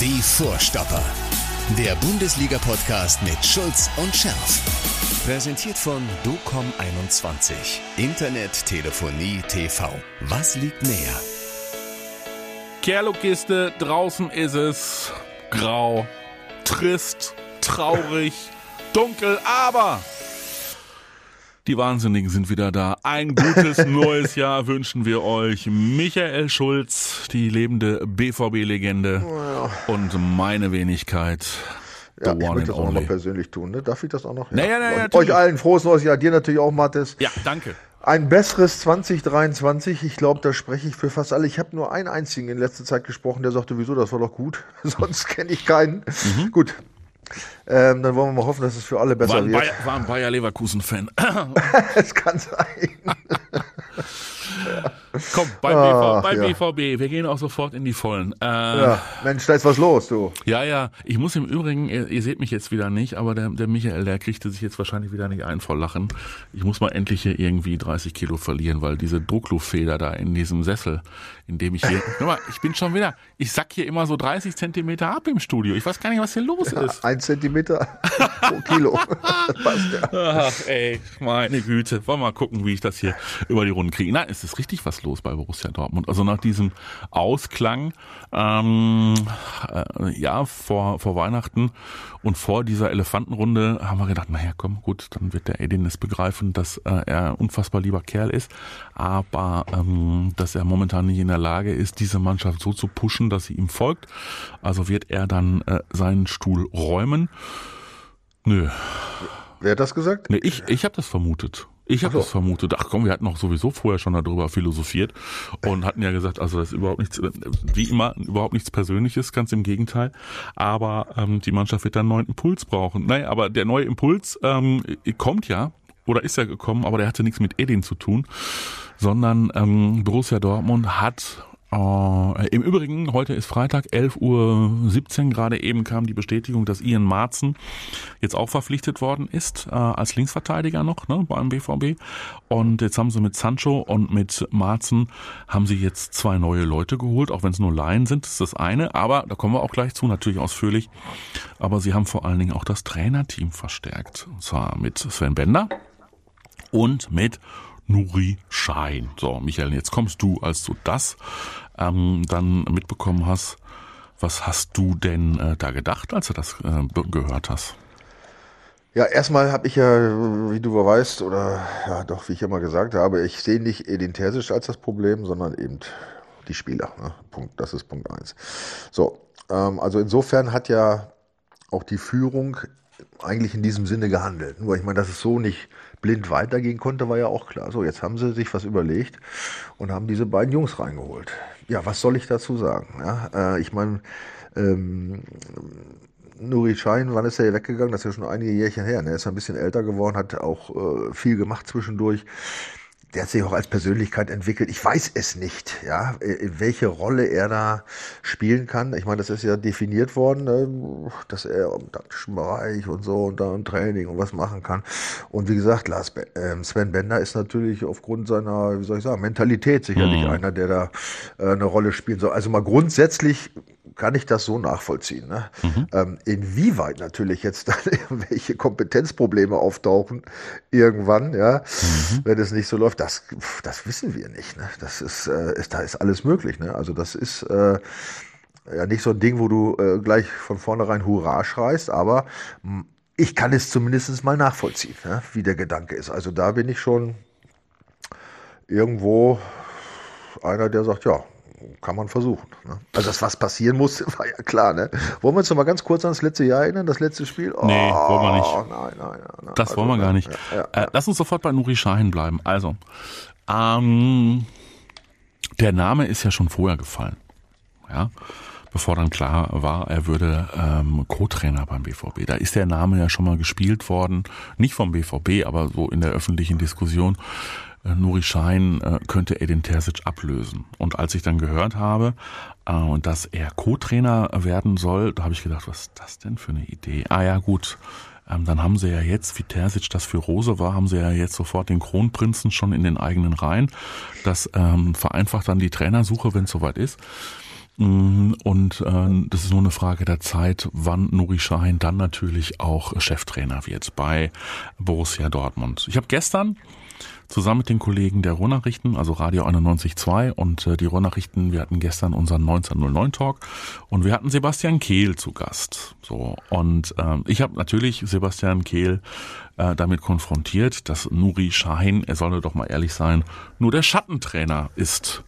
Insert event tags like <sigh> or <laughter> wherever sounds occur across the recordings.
Die Vorstopper. Der Bundesliga-Podcast mit Schulz und Scherf. Präsentiert von DOCOM21. Internet, Telefonie, TV. Was liegt näher? Kerlokiste, draußen ist es grau, trist, traurig, <laughs> dunkel, aber die Wahnsinnigen sind wieder da. Ein gutes <laughs> neues Jahr wünschen wir euch. Michael Schulz, die lebende BVB-Legende und meine Wenigkeit. Ja, ich möchte das auch noch persönlich tun. Ne? Darf ich das auch noch? Ja, ja, ja, ja Euch allen frohes neues Jahr. Dir natürlich auch, Mathis. Ja, danke. Ein besseres 2023. Ich glaube, da spreche ich für fast alle. Ich habe nur einen einzigen in letzter Zeit gesprochen, der sagte, wieso, das war doch gut. <laughs> Sonst kenne ich keinen. Mhm. Gut, ähm, dann wollen wir mal hoffen, dass es für alle besser war wird. Bayer, war ein Bayer Leverkusen-Fan. <laughs> Es kann sein. <laughs> ja. Komm, beim, ah, BV, beim ja. BVB, wir gehen auch sofort in die Vollen. Äh, ja, Mensch, da ist was los, du. Ja, ja. Ich muss im Übrigen, ihr, ihr seht mich jetzt wieder nicht, aber der, der Michael, der kriegte sich jetzt wahrscheinlich wieder nicht ein vor Lachen. Ich muss mal endlich hier irgendwie 30 Kilo verlieren, weil diese Druckluftfeder da in diesem Sessel, in dem ich hier, <laughs> guck mal, ich bin schon wieder, ich sack hier immer so 30 Zentimeter ab im Studio. Ich weiß gar nicht, was hier los ja, ist. Ein Zentimeter pro Kilo. <laughs> <laughs> passt ja. Ach, ey, meine Güte. Wollen wir mal gucken, wie ich das hier über die Runden kriege. Nein, es ist richtig was los bei Borussia Dortmund. Also nach diesem Ausklang, ähm, äh, ja, vor, vor Weihnachten und vor dieser Elefantenrunde haben wir gedacht, naja, komm, gut, dann wird der Edin es begreifen, dass äh, er ein unfassbar lieber Kerl ist, aber ähm, dass er momentan nicht in der Lage ist, diese Mannschaft so zu pushen, dass sie ihm folgt. Also wird er dann äh, seinen Stuhl räumen. Nö. Wer hat das gesagt? Nee, ich, ich habe das vermutet. Ich habe so. das vermutet. Ach komm, wir hatten auch sowieso vorher schon darüber philosophiert und hatten ja gesagt, also das ist überhaupt nichts, wie immer, überhaupt nichts Persönliches, ganz im Gegenteil. Aber ähm, die Mannschaft wird dann einen neuen Impuls brauchen. Naja, aber der neue Impuls ähm, kommt ja oder ist ja gekommen, aber der hatte nichts mit Edin zu tun, sondern ähm, Borussia Dortmund hat äh, Im Übrigen, heute ist Freitag, 11.17 Uhr gerade eben kam die Bestätigung, dass Ian Marzen jetzt auch verpflichtet worden ist, äh, als Linksverteidiger noch ne, beim BVB. Und jetzt haben sie mit Sancho und mit Marzen haben sie jetzt zwei neue Leute geholt, auch wenn es nur Laien sind, das ist das eine. Aber da kommen wir auch gleich zu, natürlich ausführlich. Aber sie haben vor allen Dingen auch das Trainerteam verstärkt. Und zwar mit Sven Bender und mit Nuri Schein. So, Michael, jetzt kommst du, als du das ähm, dann mitbekommen hast. Was hast du denn äh, da gedacht, als du das äh, gehört hast? Ja, erstmal habe ich ja, wie du weißt, oder ja doch, wie ich mal gesagt habe, ich sehe nicht Edin als das Problem, sondern eben die Spieler. Ne? Punkt, das ist Punkt eins. So, ähm, also insofern hat ja auch die Führung eigentlich in diesem Sinne gehandelt. Nur ich meine, dass es so nicht blind weitergehen konnte, war ja auch klar. So, jetzt haben sie sich was überlegt und haben diese beiden Jungs reingeholt. Ja, was soll ich dazu sagen? Ja, äh, ich meine, ähm, Nuri Schein, wann ist er weggegangen? Das ist ja schon einige Jährchen her. Ne? Er ist ein bisschen älter geworden, hat auch äh, viel gemacht zwischendurch der hat sich auch als Persönlichkeit entwickelt. Ich weiß es nicht, ja, welche Rolle er da spielen kann. Ich meine, das ist ja definiert worden, ne, dass er im taktischen Bereich und so und da im Training und was machen kann. Und wie gesagt, Lars, äh, Sven Bender ist natürlich aufgrund seiner, wie soll ich sagen, Mentalität sicherlich mhm. einer, der da äh, eine Rolle spielen soll. Also mal grundsätzlich kann ich das so nachvollziehen. Ne? Mhm. Ähm, inwieweit natürlich jetzt dann <laughs> irgendwelche Kompetenzprobleme auftauchen irgendwann, ja, mhm. wenn es nicht so läuft, das, das wissen wir nicht. Ne? Das ist, äh, ist, da ist alles möglich. Ne? Also das ist äh, ja nicht so ein Ding, wo du äh, gleich von vornherein Hurra schreist, aber ich kann es zumindest mal nachvollziehen, ne? wie der Gedanke ist. Also da bin ich schon irgendwo einer, der sagt, ja, kann man versuchen. Ne? Also, dass was passieren muss, <laughs> war ja klar. Ne? Wollen wir uns noch mal ganz kurz an das letzte Jahr erinnern, das letzte Spiel? Oh, nee, wollen wir nicht. Nein, nein, nein, das also, wollen wir gar nicht. Ja, ja, äh, lass uns sofort bei Nuri Sahin bleiben. Also, ähm, der Name ist ja schon vorher gefallen. Ja, bevor dann klar war, er würde ähm, Co-Trainer beim BVB. Da ist der Name ja schon mal gespielt worden, nicht vom BVB, aber so in der öffentlichen Diskussion. Äh, Nuri Schein äh, könnte Edin Terzic ablösen. Und als ich dann gehört habe, äh, dass er Co-Trainer werden soll, da habe ich gedacht, was ist das denn für eine Idee? Ah ja, gut. Ähm, dann haben sie ja jetzt, wie Terzic das für Rose war, haben sie ja jetzt sofort den Kronprinzen schon in den eigenen Reihen. Das ähm, vereinfacht dann die Trainersuche, wenn es soweit ist. Mm, und äh, das ist nur eine Frage der Zeit, wann Nuri Sahin dann natürlich auch Cheftrainer wird bei Borussia Dortmund. Ich habe gestern zusammen mit den Kollegen der Ruhrnachrichten, also Radio 91.2 und äh, die Ruhrnachrichten, wir hatten gestern unseren 1909 Talk und wir hatten Sebastian Kehl zu Gast. So und äh, ich habe natürlich Sebastian Kehl äh, damit konfrontiert, dass Nuri Sahin, er solle doch mal ehrlich sein, nur der Schattentrainer ist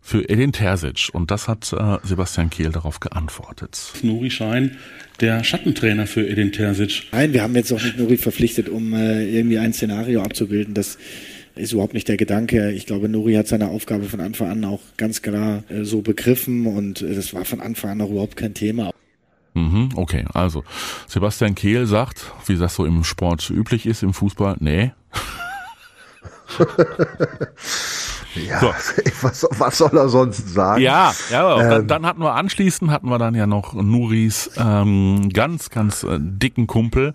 für Edin Terzic. Und das hat äh, Sebastian Kehl darauf geantwortet. Nuri Schein, der Schattentrainer für Edin Terzic. Nein, wir haben jetzt auch nicht Nuri verpflichtet, um äh, irgendwie ein Szenario abzubilden, das ist überhaupt nicht der Gedanke. Ich glaube, Nuri hat seine Aufgabe von Anfang an auch ganz klar äh, so begriffen und äh, das war von Anfang an auch überhaupt kein Thema. Mhm, okay, also Sebastian Kehl sagt, wie das so im Sport üblich ist, im Fußball, nee. <laughs> Ja, so. <laughs> was, was soll er sonst sagen? Ja, ja. Ähm, dann, dann hatten wir anschließend hatten wir dann ja noch Nuris ähm, ganz, ganz äh, dicken Kumpel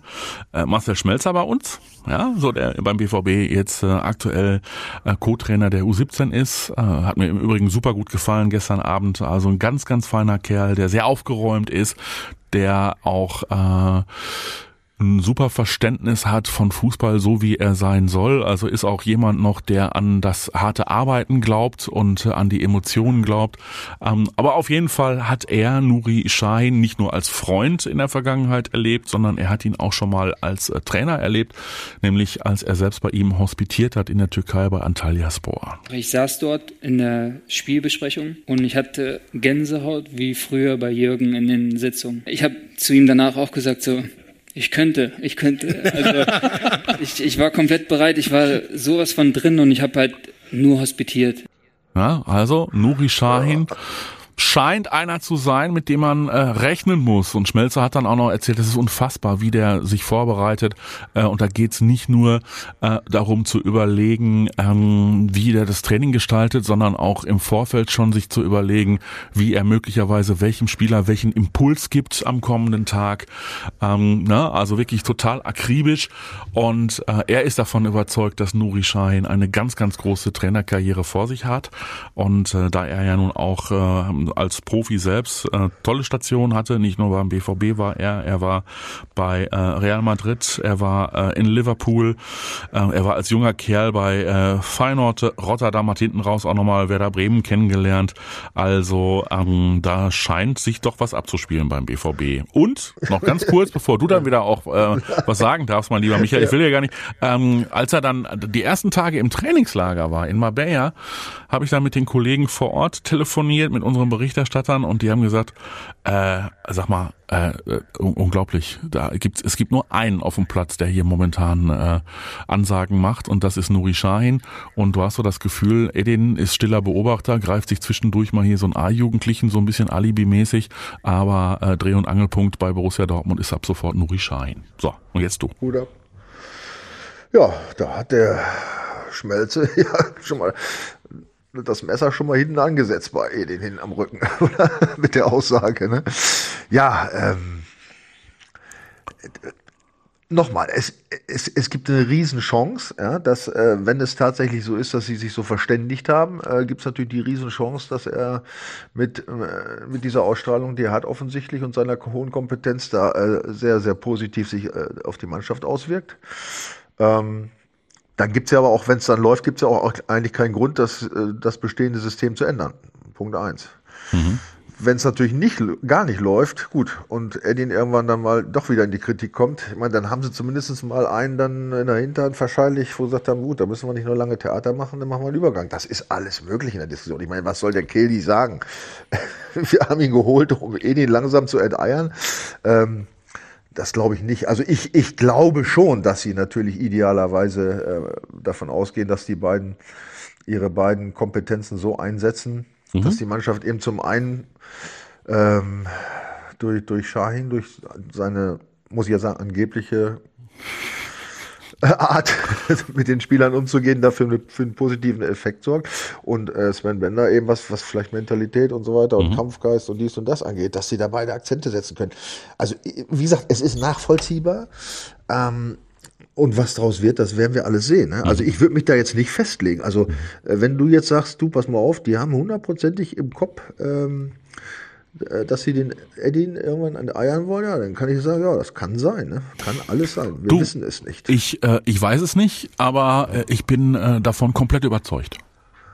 äh, Marcel Schmelzer bei uns. Ja, so der beim BVB jetzt äh, aktuell äh, Co-Trainer der U17 ist. Äh, hat mir im Übrigen super gut gefallen gestern Abend. Also ein ganz, ganz feiner Kerl, der sehr aufgeräumt ist, der auch äh, ein super Verständnis hat von Fußball, so wie er sein soll. Also ist auch jemand noch, der an das harte Arbeiten glaubt und an die Emotionen glaubt. Ähm, aber auf jeden Fall hat er Nuri Sahin nicht nur als Freund in der Vergangenheit erlebt, sondern er hat ihn auch schon mal als äh, Trainer erlebt, nämlich als er selbst bei ihm hospitiert hat in der Türkei bei Antalyaspor. Ich saß dort in der Spielbesprechung und ich hatte Gänsehaut wie früher bei Jürgen in den Sitzungen. Ich habe zu ihm danach auch gesagt so, ich könnte, ich könnte. Also ich, ich war komplett bereit, ich war sowas von drin und ich habe halt nur hospitiert. Ja, also Nuri Shahin scheint einer zu sein, mit dem man äh, rechnen muss. Und Schmelzer hat dann auch noch erzählt, es ist unfassbar, wie der sich vorbereitet. Äh, und da geht's nicht nur äh, darum zu überlegen, ähm, wie der das Training gestaltet, sondern auch im Vorfeld schon sich zu überlegen, wie er möglicherweise welchem Spieler welchen Impuls gibt am kommenden Tag. Ähm, ne? Also wirklich total akribisch. Und äh, er ist davon überzeugt, dass Nuri Sahin eine ganz, ganz große Trainerkarriere vor sich hat. Und äh, da er ja nun auch äh, als Profi selbst äh, tolle Stationen hatte. Nicht nur beim BVB war er, er war bei äh, Real Madrid, er war äh, in Liverpool, äh, er war als junger Kerl bei äh, Feyenoord Rotterdam, hat hinten raus auch nochmal Werder Bremen kennengelernt. Also ähm, da scheint sich doch was abzuspielen beim BVB. Und noch ganz kurz, bevor du dann wieder auch äh, was sagen darfst, mein lieber Michael, ich will ja gar nicht, ähm, als er dann die ersten Tage im Trainingslager war in Marbella, habe ich dann mit den Kollegen vor Ort telefoniert, mit unseren Berichterstattern und die haben gesagt, äh, sag mal, äh, äh unglaublich, da gibt's, es gibt nur einen auf dem Platz, der hier momentan äh, Ansagen macht und das ist Nuri Shahin und du hast so das Gefühl, Edin ist stiller Beobachter, greift sich zwischendurch mal hier so ein A-Jugendlichen so ein bisschen Alibi-mäßig, aber äh, Dreh- und Angelpunkt bei Borussia Dortmund ist ab sofort Nuri Shahin. So, und jetzt du. Gut Ja, da hat der Schmelze <laughs> ja schon mal das Messer schon mal hinten angesetzt bei Edin hinten am Rücken, <laughs> oder? Mit der Aussage, ne? Ja, ähm, nochmal, es, es, es gibt eine Riesenchance, ja, dass, äh, wenn es tatsächlich so ist, dass sie sich so verständigt haben, äh, gibt es natürlich die Riesenchance, dass er mit, äh, mit dieser Ausstrahlung, die er hat offensichtlich und seiner hohen Kompetenz da äh, sehr, sehr positiv sich äh, auf die Mannschaft auswirkt. Ähm, dann gibt es ja aber auch, wenn es dann läuft, gibt es ja auch eigentlich keinen Grund, das, äh, das bestehende System zu ändern. Punkt eins. Mhm. Wenn es natürlich nicht, gar nicht läuft, gut, und Edin irgendwann dann mal doch wieder in die Kritik kommt, ich meine, dann haben sie zumindest mal einen dann in der Hinterhand wahrscheinlich, wo sie gesagt haben, gut, da müssen wir nicht nur lange Theater machen, dann machen wir einen Übergang. Das ist alles möglich in der Diskussion. Ich meine, was soll der Kelly sagen? <laughs> wir haben ihn geholt, um Edin langsam zu enteiern. Ähm, das glaube ich nicht. Also ich, ich glaube schon, dass sie natürlich idealerweise äh, davon ausgehen, dass die beiden ihre beiden Kompetenzen so einsetzen, mhm. dass die Mannschaft eben zum einen ähm, durch, durch Shahin, durch seine, muss ich ja sagen, angebliche Art, <laughs> mit den Spielern umzugehen, dafür für einen positiven Effekt sorgt. Und äh, Sven Bender eben, was, was vielleicht Mentalität und so weiter und mhm. Kampfgeist und dies und das angeht, dass sie da beide Akzente setzen können. Also, wie gesagt, es ist nachvollziehbar. Ähm, und was daraus wird, das werden wir alles sehen. Ne? Also mhm. ich würde mich da jetzt nicht festlegen. Also äh, wenn du jetzt sagst, du pass mal auf, die haben hundertprozentig im Kopf, ähm, äh, dass sie den Edin irgendwann an Eiern wollen, ja, dann kann ich sagen, ja, das kann sein, ne? kann alles sein. Wir Du, wissen es nicht. Ich, äh, ich weiß es nicht, aber äh, ich bin äh, davon komplett überzeugt.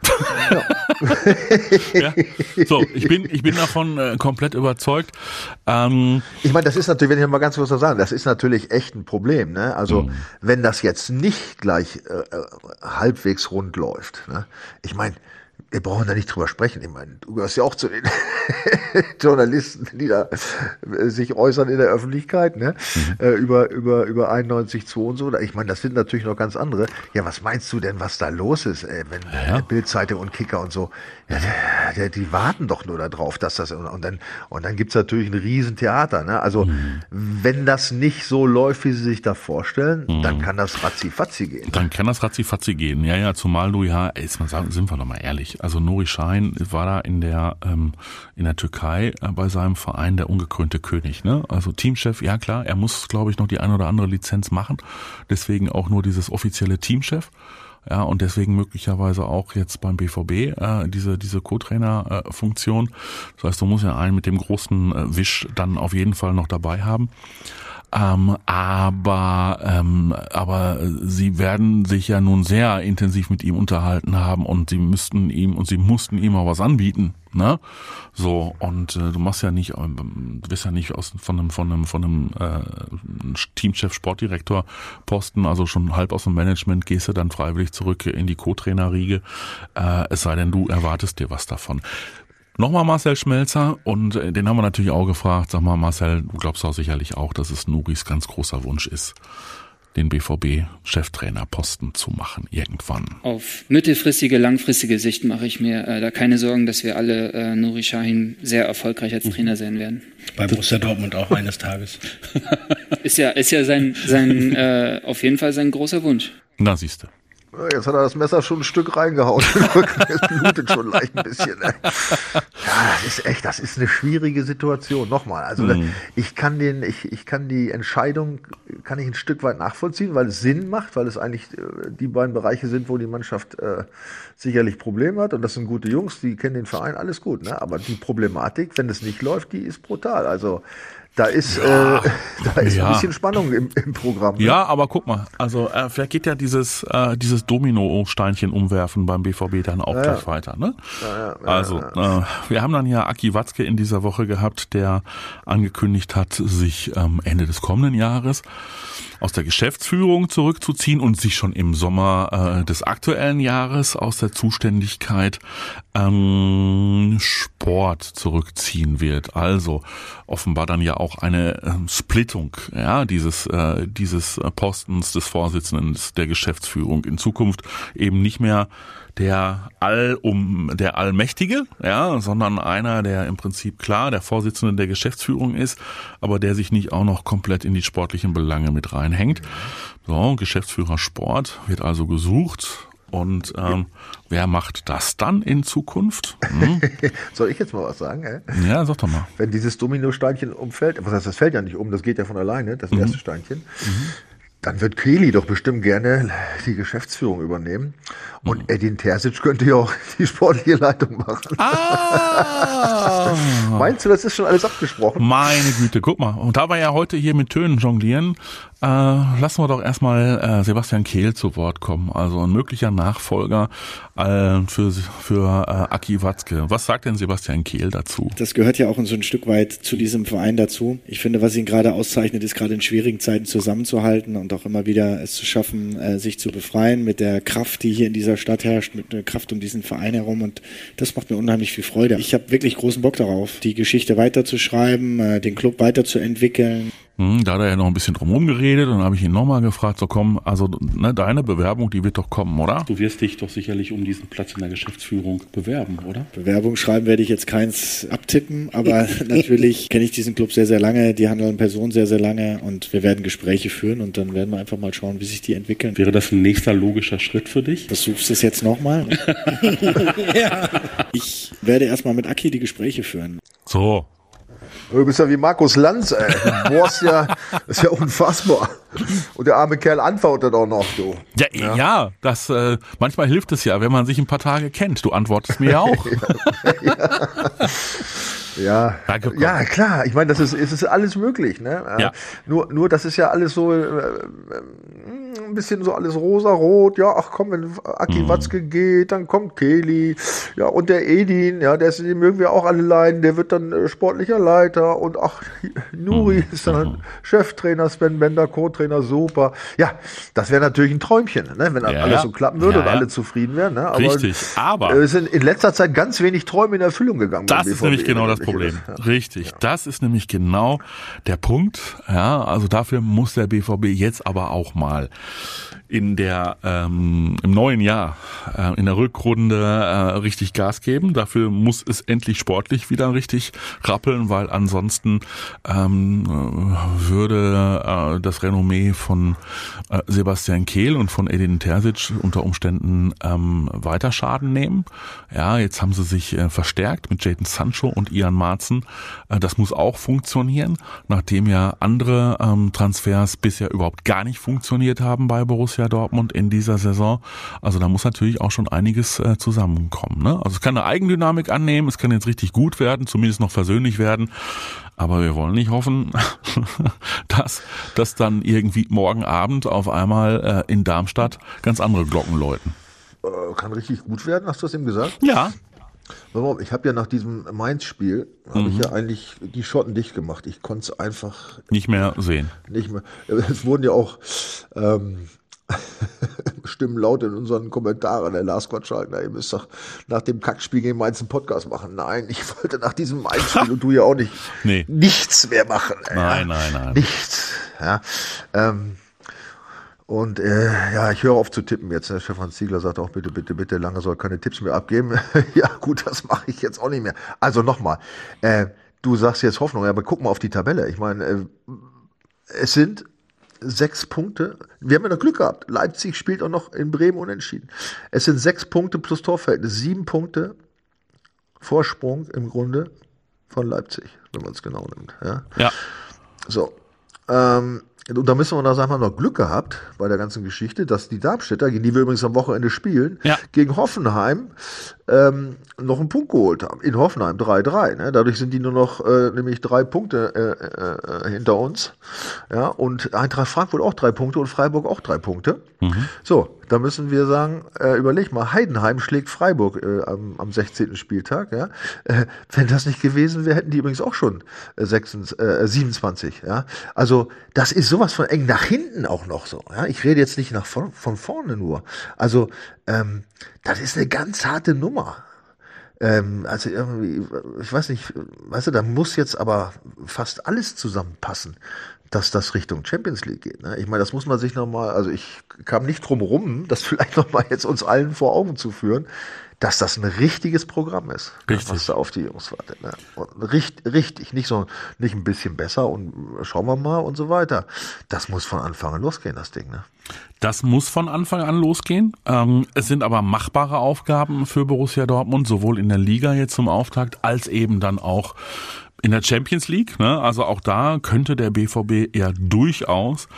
<laughs> Ja. So, ich bin, ich bin davon äh, komplett überzeugt. Ähm, Ich meine, das ist natürlich, wenn ich mal ganz kurz was sagen, das ist natürlich echt ein Problem. Ne? Also Mhm. wenn das jetzt nicht gleich äh, äh, halbwegs rund läuft. Ne? Ich meine, wir brauchen da nicht drüber sprechen. Ich meine, du gehörst ja auch zu den <laughs> Journalisten, die da äh, sich äußern in der Öffentlichkeit, ne? Mhm. Äh, über, über, über 91.2 und so. Ich meine, das sind natürlich noch ganz andere. Ja, was meinst du denn, was da los ist, äh, wenn Ja. Bildzeitung und Kicker und so, ja, die warten doch nur darauf, dass das, und, dann, und dann gibt's natürlich ein Riesentheater, ne? Also, Mhm. wenn das nicht so läuft, wie sie sich da vorstellen, Mhm. dann kann das ratzi-fatzi gehen. Dann kann das ratzi gehen. Ja, ja, zumal du ja, jetzt mal sagen, sind wir doch mal ehrlich. Also Nuri Schein war da in der, ähm, in der Türkei äh, bei seinem Verein der ungekrönte König, ne? Also Teamchef, ja klar, er muss, glaube ich, noch die ein oder andere Lizenz machen. Deswegen auch nur dieses offizielle Teamchef. Ja, und deswegen möglicherweise auch jetzt beim BVB äh, diese, diese Co-Trainer-Funktion. Das heißt, du musst ja einen mit dem großen äh, Wisch dann auf jeden Fall noch dabei haben. Ähm, aber, ähm, aber sie werden sich ja nun sehr intensiv mit ihm unterhalten haben und sie müssten ihm und sie mussten ihm auch was anbieten, ne? So und äh, du machst ja nicht, ähm, du bist ja nicht aus von einem von einem von einem äh, Teamchef Sportdirektor Posten, also schon halb aus dem Management gehst du dann freiwillig zurück in die Co-Trainer-Riege, äh, es sei denn du erwartest dir was davon. Nochmal Marcel Schmelzer und äh, den haben wir natürlich auch gefragt. Sag mal, Marcel, du glaubst auch sicherlich auch, dass es Nuris ganz großer Wunsch ist, den BVB-Cheftrainerposten zu machen irgendwann. Auf mittelfristige, langfristige Sicht mache ich mir äh, da keine Sorgen, dass wir alle äh, Nuri Sahin sehr erfolgreich als Trainer sehen werden. Bei Borussia Dortmund auch eines Tages. <laughs> Ist ja, ist ja sein, sein äh, auf jeden Fall sein großer Wunsch. Na, siehste. Jetzt hat er das Messer schon ein Stück reingehauen. <laughs> Es blutet schon leicht ein bisschen. Ne? Ja, das ist echt, das ist eine schwierige Situation. Nochmal, also ich kann den, ich, ich kann die Entscheidung, kann ich ein Stück weit nachvollziehen, weil es Sinn macht, weil es eigentlich äh, die beiden Bereiche sind, wo die Mannschaft äh, sicherlich Probleme hat. Und das sind gute Jungs, die kennen den Verein, alles gut. Ne? Aber die Problematik, wenn es nicht läuft, die ist brutal. Also da ist, äh, da ist ja. <laughs> ein bisschen Spannung im, im Programm. Ne? Ja, aber guck mal, also äh, vielleicht geht ja dieses äh, dieses Domino-Steinchen umwerfen beim BVB dann auch gleich weiter. Ne? also Äh, wir haben dann ja Aki Watzke in dieser Woche gehabt, der angekündigt hat, sich ähm, Ende des kommenden Jahres aus der Geschäftsführung zurückzuziehen und sich schon im Sommer äh, des aktuellen Jahres aus der Zuständigkeit ähm, Sport zurückziehen wird. Also offenbar dann ja auch eine ähm, Splittung ja, dieses, äh, dieses Postens des Vorsitzenden der Geschäftsführung. In Zukunft eben nicht mehr der Allum, der Allmächtige, ja, sondern einer, der im Prinzip klar der Vorsitzende der Geschäftsführung ist, aber der sich nicht auch noch komplett in die sportlichen Belange mit reinhängt. So, Geschäftsführer Sport wird also gesucht. Und ähm, wer macht das dann in Zukunft? Hm? <laughs> Soll ich jetzt mal was sagen? Ey? Ja, sag doch mal. wenn dieses Dominosteinchen umfällt, was heißt, das fällt ja nicht um, das geht ja von alleine, das erste Steinchen, dann wird Kelly doch bestimmt gerne die Geschäftsführung übernehmen. Und Edin Terzic könnte ja auch die sportliche Leitung machen. Ah! <laughs> Meinst du, das ist schon alles abgesprochen? Meine Güte, guck mal. Und da wir ja heute hier mit Tönen jonglieren, äh, lassen wir doch erstmal äh, Sebastian Kehl zu Wort kommen. Also ein möglicher Nachfolger äh, für, für äh, Aki Watzke. Was sagt denn Sebastian Kehl dazu? Das gehört ja auch so ein Stück weit zu diesem Verein dazu. Ich finde, was ihn gerade auszeichnet, ist gerade in schwierigen Zeiten zusammenzuhalten und auch immer wieder es zu schaffen, äh, sich zu befreien mit der Kraft, die hier in dieser Stadt herrscht, mit der Kraft um diesen Verein herum. Und das macht mir unheimlich viel Freude. Ich habe wirklich großen Bock darauf, die Geschichte weiterzuschreiben, äh, den Club weiterzuentwickeln. Hm, da hat er ja noch ein bisschen drum geredet und dann habe ich ihn nochmal gefragt, so komm, also ne, deine Bewerbung, die wird doch kommen, oder? Du wirst dich doch sicherlich um diesen Platz in der Geschäftsführung bewerben, oder? Bewerbung schreiben werde ich jetzt keins abtippen, aber <laughs> natürlich kenne ich diesen Club sehr, sehr lange, die handelnden Personen sehr, sehr lange und wir werden Gespräche führen und dann werden wir einfach mal schauen, wie sich die entwickeln. Wäre das ein nächster logischer Schritt für dich? Versuchst du es jetzt nochmal? <laughs> Ich werde erstmal mit Aki die Gespräche führen. So, Du bist ja wie Markus Lanz, ey. Du bohrst ja, das ist ja unfassbar. Und der arme Kerl antwortet auch noch, du. Ja, ja, das äh, manchmal hilft es ja, wenn man sich ein paar Tage kennt. Du antwortest mir ja auch. <laughs> Ja, ja klar. Ich meine, das ist, es ist alles möglich. Ne? Ja. Nur, nur, das ist ja alles so äh, ein bisschen so alles rosa-rot. Ja, ach komm, wenn Aki mhm. Watzke geht, dann kommt Kelly. Ja, und der Edin, ja, der ist, den mögen wir auch alle leiden. Der wird dann äh, sportlicher Leiter. Und ach, <laughs> Nuri mhm. ist dann mhm. Cheftrainer, Sven Bender, Co-Trainer, super. Ja, das wäre natürlich ein Träumchen, ne? wenn ja, alles so klappen würde ja, und alle zufrieden wären. Ne? Aber Richtig, aber es sind in letzter Zeit ganz wenig Träume in Erfüllung gegangen. Das ist nämlich genau das Problem. Ja. Richtig, das ist nämlich genau der Punkt. Ja, also dafür muss der BVB jetzt aber auch mal in der ähm, im neuen Jahr äh, in der Rückrunde äh, richtig Gas geben. Dafür muss es endlich sportlich wieder richtig rappeln, weil ansonsten ähm, äh, würde äh, das Renommee von äh, Sebastian Kehl und von Edin Terzic unter Umständen ähm, weiter Schaden nehmen. Ja, jetzt haben sie sich äh, verstärkt mit Jaden Sancho und Ian Marzen. Äh, das muss auch funktionieren, nachdem ja andere ähm, Transfers bisher überhaupt gar nicht funktioniert haben bei Borussia Dortmund in dieser Saison. Also da muss natürlich auch schon einiges äh, zusammenkommen. Ne? Also es kann eine Eigendynamik annehmen, es kann jetzt richtig gut werden, zumindest noch versöhnlich werden. Aber wir wollen nicht hoffen, <laughs> dass, dass dann irgendwie morgen Abend auf einmal äh, in Darmstadt ganz andere Glocken läuten. Äh, kann richtig gut werden, hast du das ihm gesagt? Ja. Ich habe ja nach diesem Mainz-Spiel habe mhm. ich ja eigentlich die Schotten dicht gemacht. Ich konnte es einfach nicht mehr sehen. Nicht mehr. Es wurden ja auch ähm, <laughs> Stimmen laut in unseren Kommentaren. Der Lars Gottschalk, na, ihr müsst doch nach dem Kackspiel gegen Mainz einen Podcast machen. Nein, ich wollte nach diesem Mainz-Spiel <laughs> und du ja auch nicht nee. nichts mehr machen. Nein, ja. nein, nein. Nichts. Ja. Ähm, und äh, ja, ich höre auf zu tippen jetzt. Ne? Stefan Ziegler sagt auch, bitte, bitte, bitte, lange soll keine Tipps mehr abgeben. <laughs> ja, gut, das mache ich jetzt auch nicht mehr. Also nochmal, äh, du sagst jetzt Hoffnung, aber guck mal auf die Tabelle. Ich meine, äh, es sind sechs Punkte. Wir haben ja noch Glück gehabt. Leipzig spielt auch noch in Bremen unentschieden. Es sind sechs Punkte plus Torverhältnis. Sieben Punkte Vorsprung im Grunde von Leipzig, wenn man es genau nimmt. Ja. ja. So. Ähm, und da müssen wir noch sagen, wir haben noch Glück gehabt bei der ganzen Geschichte, dass die Darmstädter, gegen die wir übrigens am Wochenende spielen, ja. gegen Hoffenheim ähm, noch einen Punkt geholt haben. In Hoffenheim 3-3. Ne? Dadurch sind die nur noch äh, nämlich drei Punkte äh, äh, hinter uns. Ja, und Eintracht Frankfurt auch drei Punkte und Freiburg auch drei Punkte. Mhm. So, da müssen wir sagen, äh, überleg mal, Heidenheim schlägt Freiburg äh, am, am 16. Spieltag. Ja? Äh, wenn das nicht gewesen wäre, hätten die übrigens auch schon äh, 26, äh, 27. Ja? Also das ist sowas von eng nach hinten auch noch so. Ja? Ich rede jetzt nicht nach von, von vorne nur. Also ähm, das ist eine ganz harte Nummer. Ähm, also irgendwie, ich weiß nicht, weißt du, da muss jetzt aber fast alles zusammenpassen dass das Richtung Champions League geht. Ne? Ich meine, das muss man sich nochmal, also ich kam nicht drum rum, das <laughs> vielleicht nochmal jetzt uns allen vor Augen zu führen, dass das ein richtiges Programm ist, richtig. was da auf die Jungs wartet. Ne? Richtig, richtig, nicht so, nicht ein bisschen besser und schauen wir mal und so weiter. Das muss von Anfang an losgehen, das Ding. Ne? Das muss von Anfang an losgehen. Ähm, es sind aber machbare Aufgaben für Borussia Dortmund, sowohl in der Liga jetzt zum Auftakt, als eben dann auch in der Champions League, ne, also auch da könnte der BVB ja durchaus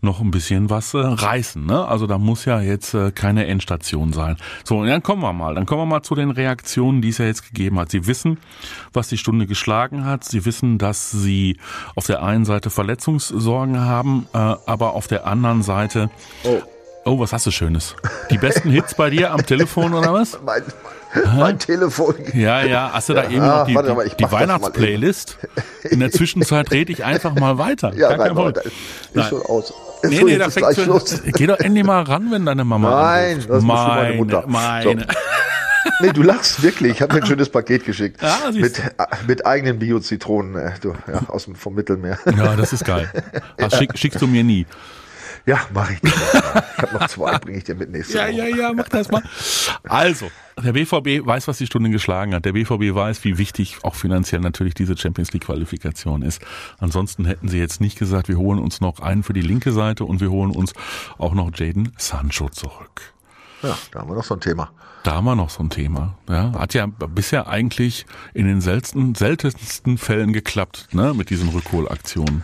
noch ein bisschen was äh, reißen. Ne? Also da muss ja jetzt äh, keine Endstation sein. So, und dann kommen wir mal. Dann kommen wir mal zu den Reaktionen, die es ja jetzt gegeben hat. Sie wissen, was die Stunde geschlagen hat. Sie wissen, dass sie auf der einen Seite Verletzungssorgen haben, äh, aber auf der anderen Seite. Oh. Oh, was hast du Schönes? Die besten Hits bei dir am Telefon oder was? <laughs> mein, mein Telefon. Ja, ja, hast du da eben noch die, mal, die Weihnachtsplaylist? In der Zwischenzeit rede ich einfach mal weiter. Ja, Gar kein Ist Nein. schon aus. Nee, nee, da fängt schon, <laughs> Geh doch endlich mal ran, wenn deine Mama Nein, anruft. das ist meine, meine Mutter. Meine. So. Nee, du lachst wirklich. Ich habe mir ein schönes Paket geschickt. Ja, mit, mit eigenen Bio-Zitronen äh, du, ja, aus dem, vom Mittelmeer. Ja, das ist geil. <laughs> Das schick, schickst du mir nie. Ja, mache ich. Ich habe noch zwei, bringe ich dir mit nächste Ja, Woche. ja, ja, mach das mal. Also, der BVB weiß, was die Stunde geschlagen hat. Der BVB weiß, wie wichtig auch finanziell natürlich diese Champions League Qualifikation ist. Ansonsten hätten sie jetzt nicht gesagt, wir holen uns noch einen für die linke Seite und wir holen uns auch noch Jaden Sancho zurück. Ja, da haben wir noch so ein Thema. Da haben wir noch so ein Thema. Ja, hat ja bisher eigentlich in den seltensten, seltensten Fällen geklappt, ne, mit diesen Rückholaktionen.